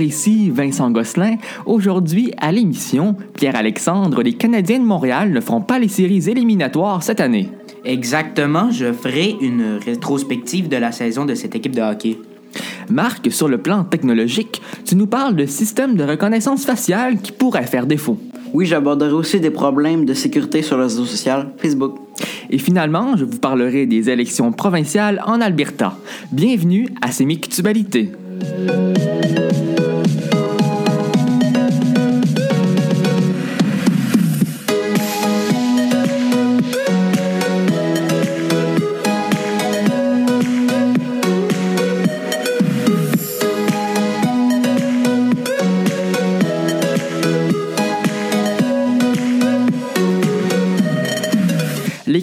Bonjour, ici Vincent Gosselin. Aujourd'hui, à l'émission, Pierre-Alexandre, les Canadiens de Montréal ne feront pas les séries éliminatoires cette année. Exactement, je ferai une rétrospective de la saison de cette équipe de hockey. Marc, sur le plan technologique, tu nous parles de systèmes de reconnaissance faciale qui pourraient faire défaut. Oui, j'aborderai aussi des problèmes de sécurité sur le réseau social Facebook. Et finalement, je vous parlerai des élections provinciales en Alberta. Bienvenue à Sémictubalité. Les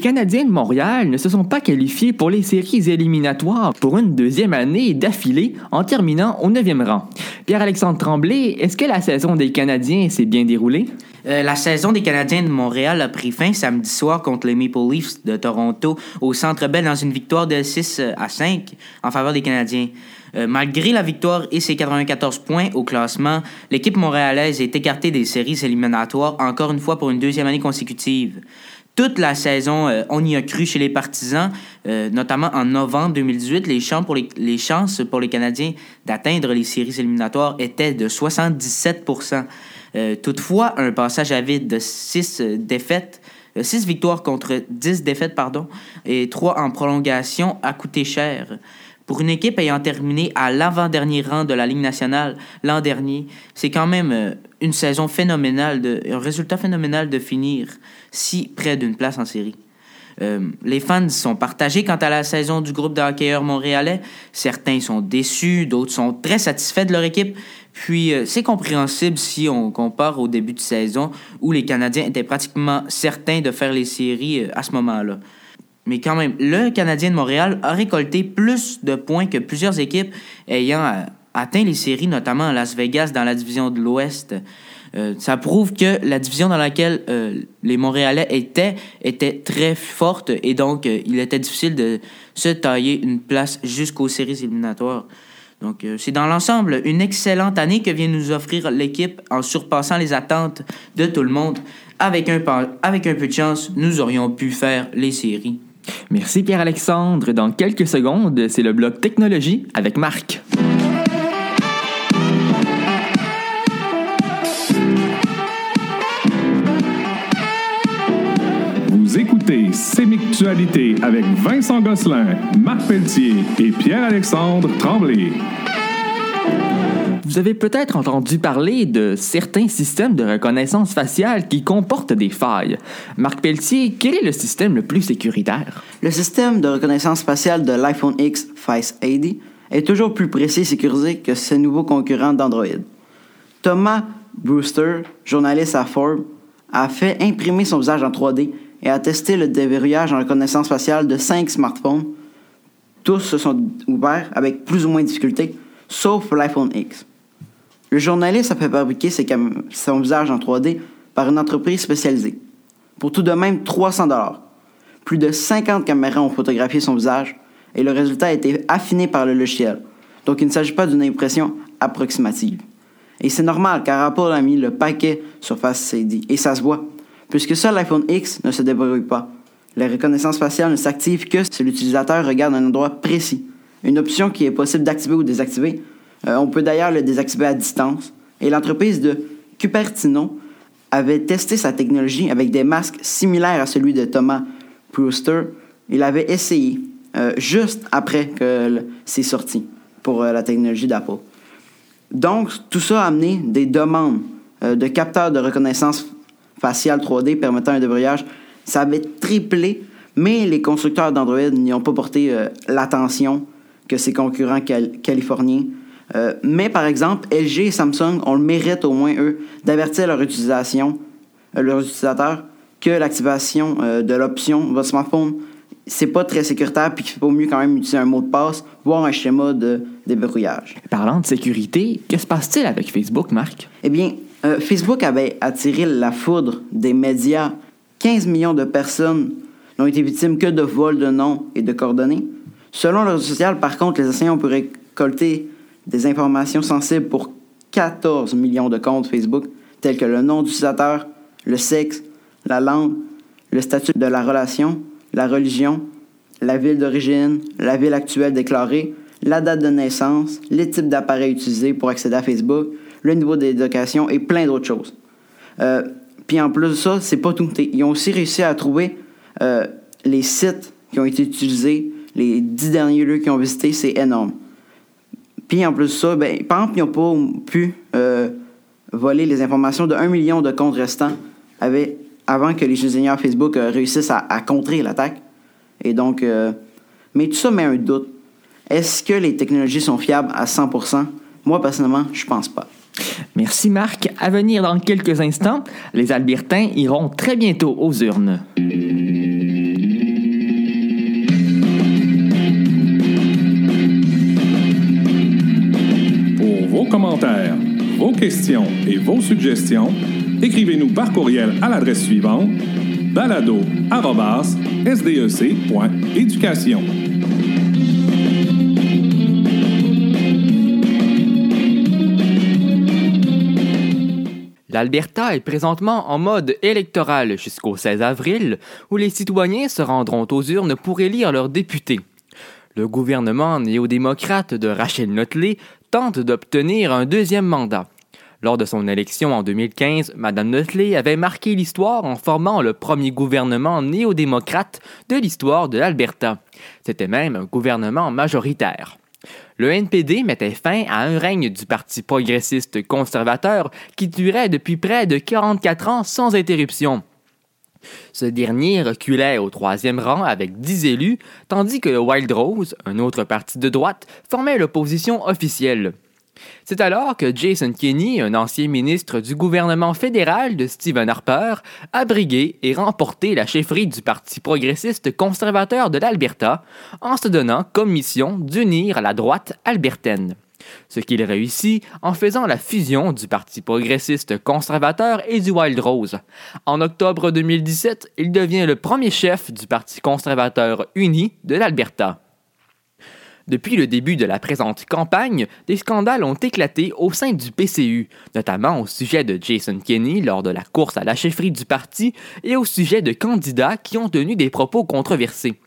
Canadiens de Montréal ne se sont pas qualifiés pour les séries éliminatoires pour une deuxième année d'affilée en terminant au neuvième rang. Pierre-Alexandre Tremblay, est-ce que la saison des Canadiens s'est bien déroulée? Euh, la saison des Canadiens de Montréal a pris fin samedi soir contre les Maple Leafs de Toronto au Centre Bell dans une victoire de 6 à 5 en faveur des Canadiens. Euh, malgré la victoire et ses 94 points au classement, l'équipe montréalaise est écartée des séries éliminatoires encore une fois pour une deuxième année consécutive. Toute la saison, euh, on y a cru chez les partisans, euh, notamment en novembre 2018. Les, chances pour les, Canadiens d'atteindre les séries éliminatoires étaient de 77% euh, Toutefois, un passage à vide de 6 défaites 6 victoires contre 10 défaites, pardon, et 3 en prolongation a coûté cher. Pour une équipe ayant terminé à l'avant-dernier rang de la Ligue nationale l'an dernier, c'est quand même euh, une saison phénoménale, un résultat phénoménal de finir si près d'une place en série. Euh, les fans sont partagés quant à la saison du groupe de hockeyeurs montréalais. Certains sont déçus, d'autres sont très satisfaits de leur équipe. Puis euh, c'est compréhensible si on compare au début de saison où les Canadiens étaient pratiquement certains de faire les séries à ce moment-là. Mais quand même, le Canadien de Montréal a récolté plus de points que plusieurs équipes ayant euh, atteint les séries, notamment à Las Vegas dans la division de l'Ouest. Euh, ça prouve que la division dans laquelle euh, les Montréalais étaient était très forte et donc il était difficile de se tailler une place jusqu'aux séries éliminatoires. Donc c'est dans l'ensemble une excellente année que vient nous offrir l'équipe en surpassant les attentes de tout le monde. Avec un, avec un peu de chance, nous aurions pu faire les séries. Merci Pierre-Alexandre. Dans quelques secondes, c'est le bloc technologie avec Marc. Vous écoutez Sémictualité avec Vincent Gosselin, Marc Pelletier et Pierre-Alexandre Tremblay. Vous avez peut-être entendu parler de certains systèmes de reconnaissance faciale qui comportent des failles. Marc Pelletier, quel est le système le plus sécuritaire? Le système de reconnaissance faciale de l'iPhone X Face AD est toujours plus précis et sécurisé que ses nouveaux concurrents d'Android. Thomas Brewster, journaliste à Forbes, a fait imprimer son visage en 3D et a testé le déverrouillage en reconnaissance faciale de 5 smartphones. Tous se sont ouverts avec plus ou moins de difficulté, sauf l'iPhone X. Le journaliste a fait fabriquer son visage en 3D par une entreprise spécialisée, pour tout de même 300 dollars. Plus de 50 caméras ont photographié son visage et le résultat a été affiné par le logiciel. Donc il ne s'agit pas d'une impression approximative. Et c'est normal car Apple a mis le paquet sur Face CD et ça se voit, puisque seul l'iPhone X ne se débrouille pas. La reconnaissance faciale ne s'active que si l'utilisateur regarde un endroit précis, une option qui est possible d'activer ou désactiver euh, on peut d'ailleurs le désactiver à distance. Et l'entreprise de Cupertino avait testé sa technologie avec des masques similaires à celui de Thomas Brewster. Il avait essayé euh, juste après que c'est sorti pour euh, la technologie d'Apple. Donc, tout ça a amené des demandes de capteurs de reconnaissance faciale 3D permettant un débrayage. Ça avait triplé, mais les constructeurs d'Android n'y ont pas porté l'attention que ses concurrents californiens euh, mais par exemple, LG et Samsung ont le mérite au moins, eux, d'avertir leur utilisation, euh, leurs utilisateurs que l'activation euh, de l'option votre smartphone, c'est pas très sécuritaire puis qu'il faut mieux quand même utiliser un mot de passe, voire un schéma de déverrouillage. Parlant de sécurité, que se passe-t-il avec Facebook, Marc? Eh bien, Facebook avait attiré la foudre des médias. 15 millions de personnes n'ont été victimes que de vols de noms et de coordonnées. Selon le réseau social, par contre, les enseignants ont pu récolter des informations sensibles pour 14 millions de comptes Facebook, tels que le nom d'utilisateur, le sexe, la langue, le statut de la relation, la religion, la ville d'origine, la ville actuelle déclarée, la date de naissance, les types d'appareils utilisés pour accéder à Facebook, le niveau d'éducation et plein d'autres choses. Euh, puis en plus de ça, c'est pas tout. Ils ont aussi réussi à trouver euh, les sites qui ont été utilisés, les dix derniers lieux qu'ils ont visités, c'est énorme. Puis en plus de ça, ben, par n'ont pas pu euh, voler les informations de 1 million de comptes restants avant que les ingénieurs Facebook réussissent à, contrer l'attaque. Et donc, mais tout ça met un doute. Est-ce que les technologies sont fiables à 100%? Moi, personnellement, je pense pas. Merci Marc. À venir dans quelques instants, les Albertains iront très bientôt aux urnes. Questions et vos suggestions, écrivez-nous par courriel à l'adresse suivante balado@sdec.éducation. L'Alberta est présentement en mode électoral jusqu'au 16 avril, où les citoyens se rendront aux urnes pour élire leurs députés. Le gouvernement néo-démocrate de Rachel Notley tente d'obtenir un deuxième mandat. Lors de son élection en 2015, Mme Notley avait marqué l'histoire en formant le premier gouvernement néo-démocrate de l'histoire de l'Alberta. C'était même un gouvernement majoritaire. Le NPD mettait fin à un règne du Parti progressiste conservateur qui durait depuis près de 44 ans sans interruption. Ce dernier reculait au troisième rang avec 10 élus, tandis que le Wild Rose, un autre parti de droite, formait l'opposition officielle. C'est alors que Jason Kenney, un ancien ministre du gouvernement fédéral de Stephen Harper, a brigué et remporté la chefferie du Parti progressiste conservateur de l'Alberta en se donnant comme mission d'unir la droite albertaine. Ce qu'il réussit en faisant la fusion du Parti progressiste conservateur et du Wild Rose. En octobre 2017, il devient le premier chef du Parti conservateur uni de l'Alberta. Depuis le début de la présente campagne, des scandales ont éclaté au sein du PCU, notamment au sujet de Jason Kenney lors de la course à la chefferie du parti et au sujet de candidats qui ont tenu des propos controversés.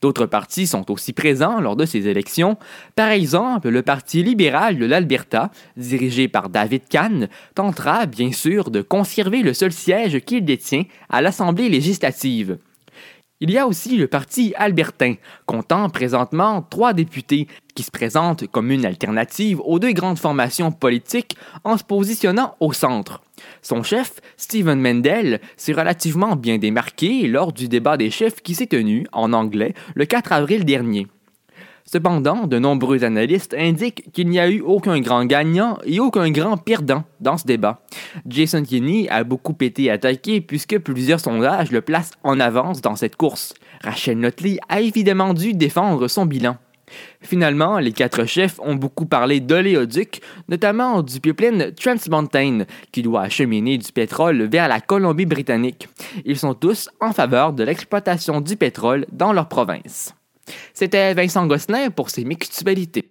D'autres partis sont aussi présents lors de ces élections. Par exemple, le Parti libéral de l'Alberta, dirigé par David Kahn, tentera bien sûr de conserver le seul siège qu'il détient à l'Assemblée législative. Il y a aussi le Parti albertain, comptant présentement trois députés, qui se présentent comme une alternative aux deux grandes formations politiques en se positionnant au centre. Son chef, Stephen Mendel, s'est relativement bien démarqué lors du débat des chefs qui s'est tenu, en anglais, le 4 avril dernier. Cependant, de nombreux analystes indiquent qu'il n'y a eu aucun grand gagnant et aucun grand perdant dans ce débat. Jason Kenney a beaucoup été attaqué puisque plusieurs sondages le placent en avance dans cette course. Rachel Notley a évidemment dû défendre son bilan. Finalement, les quatre chefs ont beaucoup parlé d'oléoduc, notamment du pipeline Trans Mountain, qui doit acheminer du pétrole vers la Colombie-Britannique. Ils sont tous en faveur de l'exploitation du pétrole dans leur province. C'était Vincent Gosselin pour ses mixtualités.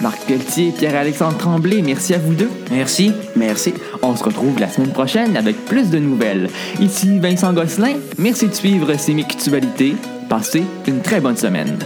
Marc Pelletier, Pierre-Alexandre Tremblay, merci à vous deux. Merci. Merci. On se retrouve la semaine prochaine avec plus de nouvelles. Ici Vincent Gosselin, merci de suivre ces mixtualités. Passez une très bonne semaine.